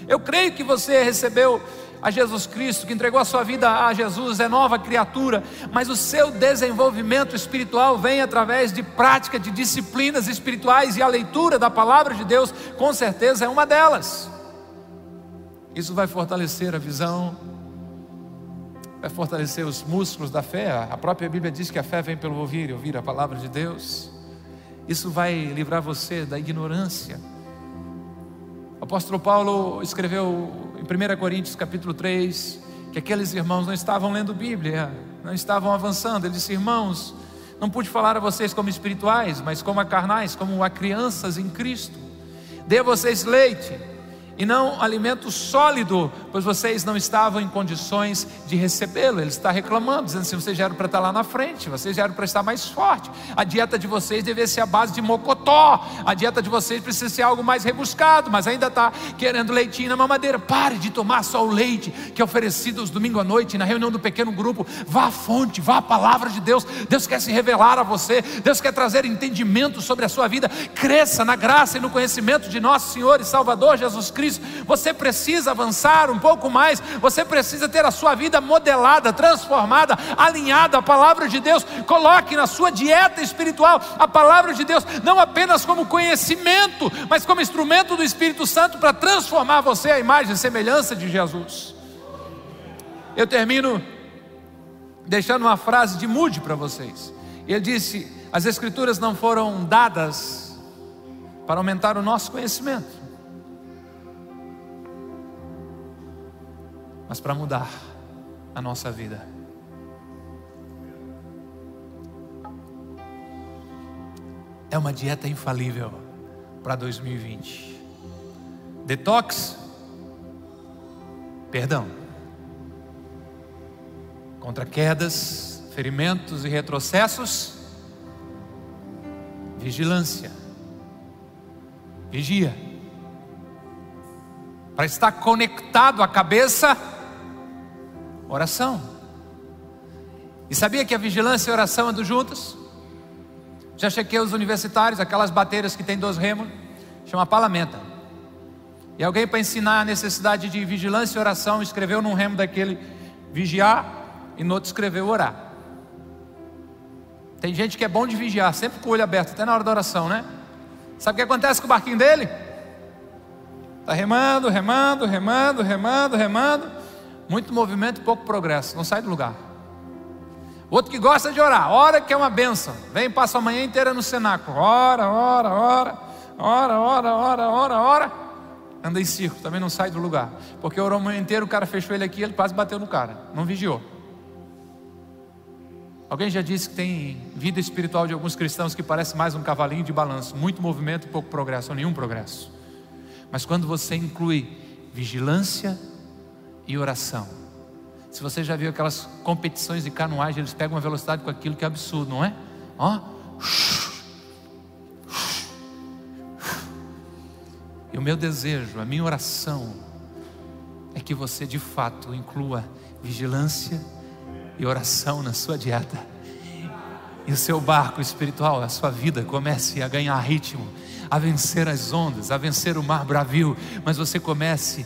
Eu creio que você recebeu a Jesus Cristo, que entregou a sua vida a Jesus, é nova criatura, mas o seu desenvolvimento espiritual vem através de prática de disciplinas espirituais e a leitura da palavra de Deus, com certeza é uma delas. Isso vai fortalecer a visão, vai fortalecer os músculos da fé. A própria Bíblia diz que a fé vem pelo ouvir e ouvir a palavra de Deus. Isso vai livrar você da ignorância. O apóstolo Paulo escreveu em 1 Coríntios capítulo 3 que aqueles irmãos não estavam lendo Bíblia, não estavam avançando. Ele disse: Irmãos, não pude falar a vocês como espirituais, mas como a carnais, como a crianças em Cristo. Dê a vocês leite e não alimento sólido, pois vocês não estavam em condições de recebê-lo. Ele está reclamando, dizendo assim: vocês já eram para estar lá na frente, vocês já eram para estar mais forte. A dieta de vocês deve ser a base de mocotó, a dieta de vocês precisa ser algo mais rebuscado, mas ainda está querendo leitinho na mamadeira. Pare de tomar só o leite que é oferecido aos domingos à noite, na reunião do pequeno grupo. Vá à fonte, vá à palavra de Deus. Deus quer se revelar a você, Deus quer trazer entendimento sobre a sua vida. Cresça na graça e no conhecimento de nosso Senhor e Salvador Jesus Cristo Você precisa avançar um pouco mais, você precisa ter a sua vida modelada, transformada, alinhada à palavra de Deus. Coloque na sua dieta espiritual a palavra de Deus, não apenas como conhecimento, mas como instrumento do Espírito Santo para transformar você à imagem e semelhança de Jesus. Eu termino deixando uma frase de Mude para vocês. Ele disse: As Escrituras não foram dadas para aumentar o nosso conhecimento, mas para mudar a nossa vida. É uma dieta infalível para 2020. Detox, perdão, contra quedas, ferimentos e retrocessos, vigilância. Vigia. Para estar conectado à cabeça, oração. E sabia que a vigilância e a oração andam juntos? Já chequei os universitários, aquelas bateiras que tem dois remos, chama palamenta. E alguém para ensinar a necessidade de vigilância e oração escreveu num remo daquele vigiar e no outro escreveu orar. Tem gente que é bom de vigiar, sempre com o olho aberto, até na hora da oração, né? Sabe o que acontece com o barquinho dele? Está remando, remando, remando, remando, remando. Muito movimento e pouco progresso, não sai do lugar. Outro que gosta de orar, ora que é uma benção. Vem, passa a manhã inteira no cenáculo. Ora, ora, ora, ora, ora, ora, ora, ora. Anda em circo, também não sai do lugar. Porque orou a manhã inteira, o cara fechou ele aqui, ele quase bateu no cara. Não vigiou. Alguém já disse que tem vida espiritual de alguns cristãos que parece mais um cavalinho de balanço, muito movimento e pouco progresso, ou nenhum progresso. Mas quando você inclui vigilância e oração, se você já viu aquelas competições de canoagem, eles pegam uma velocidade com aquilo que é absurdo, não é? Ó. E o meu desejo, a minha oração, é que você de fato inclua vigilância e oração na sua dieta. E o seu barco espiritual, a sua vida comece a ganhar ritmo, a vencer as ondas, a vencer o mar bravio, mas você comece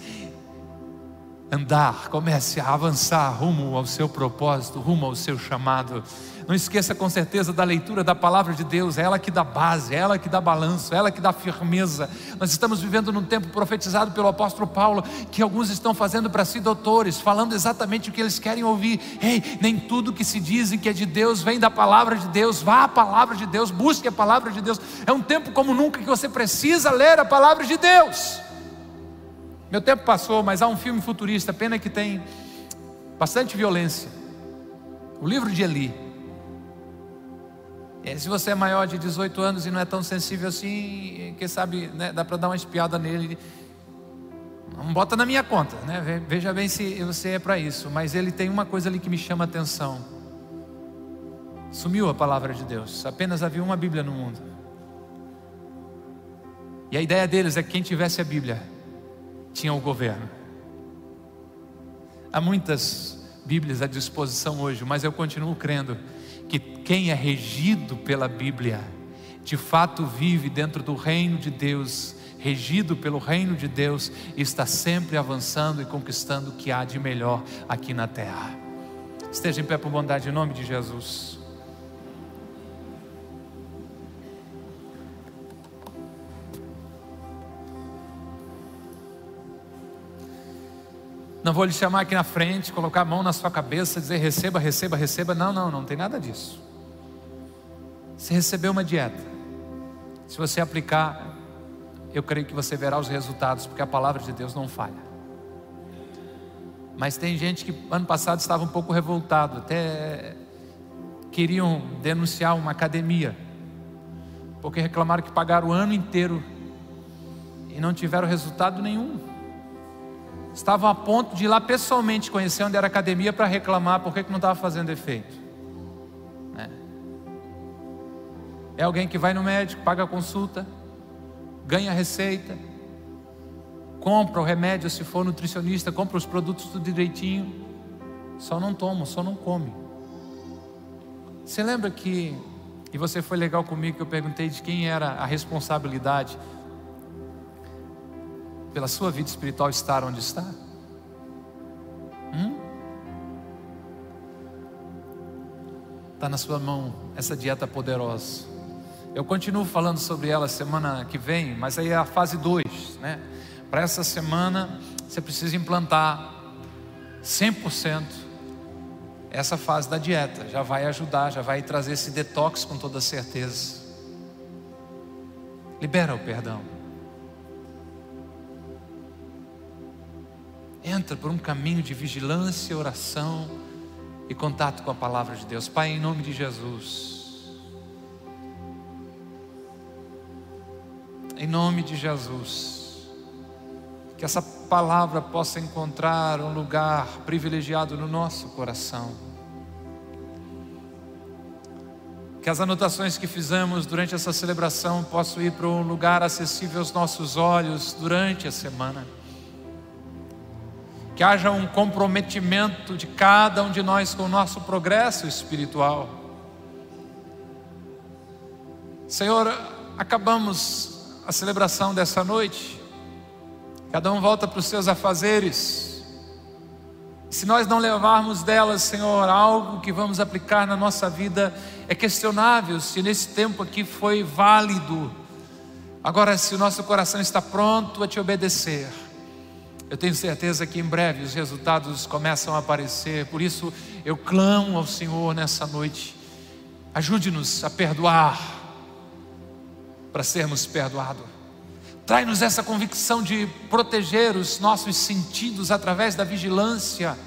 andar, comece a avançar rumo ao seu propósito, rumo ao seu chamado. Não esqueça com certeza da leitura da palavra de Deus, é ela que dá base, é ela que dá balanço, é ela que dá firmeza. Nós estamos vivendo num tempo profetizado pelo apóstolo Paulo, que alguns estão fazendo para si doutores, falando exatamente o que eles querem ouvir. Ei, nem tudo que se diz que é de Deus vem da palavra de Deus. Vá à palavra de Deus, busque a palavra de Deus. É um tempo como nunca que você precisa ler a palavra de Deus. Meu tempo passou, mas há um filme futurista, pena que tem bastante violência. O livro de Eli. É, se você é maior de 18 anos e não é tão sensível assim, quem sabe né, dá para dar uma espiada nele. Não bota na minha conta, né? Veja bem se você é para isso. Mas ele tem uma coisa ali que me chama a atenção. Sumiu a palavra de Deus. Apenas havia uma Bíblia no mundo. E a ideia deles é que quem tivesse a Bíblia tinha o governo. Há muitas Bíblias à disposição hoje, mas eu continuo crendo que quem é regido pela Bíblia, de fato vive dentro do reino de Deus, regido pelo reino de Deus, está sempre avançando e conquistando o que há de melhor aqui na terra. Esteja em pé por bondade em nome de Jesus. Não vou lhe chamar aqui na frente, colocar a mão na sua cabeça, dizer receba, receba, receba. Não, não, não tem nada disso. Você recebeu uma dieta. Se você aplicar, eu creio que você verá os resultados, porque a palavra de Deus não falha. Mas tem gente que ano passado estava um pouco revoltado, até queriam denunciar uma academia, porque reclamaram que pagaram o ano inteiro e não tiveram resultado nenhum estavam a ponto de ir lá pessoalmente conhecer onde era a academia para reclamar por que não estava fazendo efeito. É. é alguém que vai no médico, paga a consulta, ganha a receita, compra o remédio se for nutricionista, compra os produtos tudo direitinho, só não toma, só não come. Você lembra que, e você foi legal comigo que eu perguntei de quem era a responsabilidade pela sua vida espiritual estar onde está? Hum? Está na sua mão essa dieta poderosa. Eu continuo falando sobre ela semana que vem, mas aí é a fase 2, né? Para essa semana você precisa implantar 100% essa fase da dieta. Já vai ajudar, já vai trazer esse detox com toda certeza. Libera o perdão. entra por um caminho de vigilância, oração e contato com a palavra de Deus. Pai, em nome de Jesus. Em nome de Jesus. Que essa palavra possa encontrar um lugar privilegiado no nosso coração. Que as anotações que fizemos durante essa celebração possam ir para um lugar acessível aos nossos olhos durante a semana que haja um comprometimento de cada um de nós com o nosso progresso espiritual. Senhor, acabamos a celebração dessa noite. Cada um volta para os seus afazeres se nós não levarmos delas, Senhor, algo que vamos aplicar na nossa vida, é questionável se nesse tempo aqui foi válido. Agora, se o nosso coração está pronto a te obedecer, eu tenho certeza que em breve os resultados começam a aparecer. Por isso, eu clamo ao Senhor nessa noite. Ajude-nos a perdoar, para sermos perdoados. Trai-nos essa convicção de proteger os nossos sentidos através da vigilância.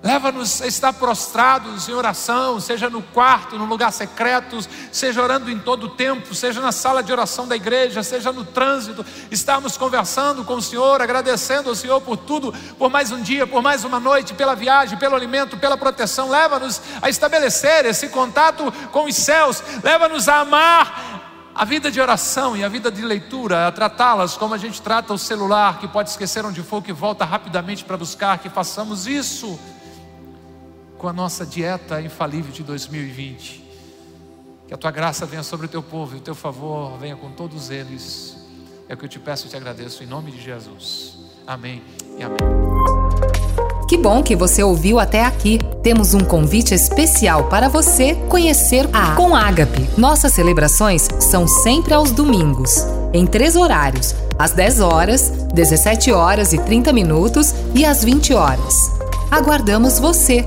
Leva-nos a estar prostrados em oração, seja no quarto, no lugar secreto, seja orando em todo o tempo, seja na sala de oração da igreja, seja no trânsito, estarmos conversando com o Senhor, agradecendo ao Senhor por tudo, por mais um dia, por mais uma noite, pela viagem, pelo alimento, pela proteção. Leva-nos a estabelecer esse contato com os céus, leva-nos a amar a vida de oração e a vida de leitura, a tratá-las como a gente trata o celular, que pode esquecer onde for, que volta rapidamente para buscar, que façamos isso com a nossa dieta infalível de 2020. Que a tua graça venha sobre o teu povo e o teu favor venha com todos eles. É o que eu te peço e te agradeço em nome de Jesus. Amém e amém. Que bom que você ouviu até aqui. Temos um convite especial para você conhecer a Com Ágape. Nossas celebrações são sempre aos domingos, em três horários: às 10 horas, 17 horas e 30 minutos e às 20 horas. Aguardamos você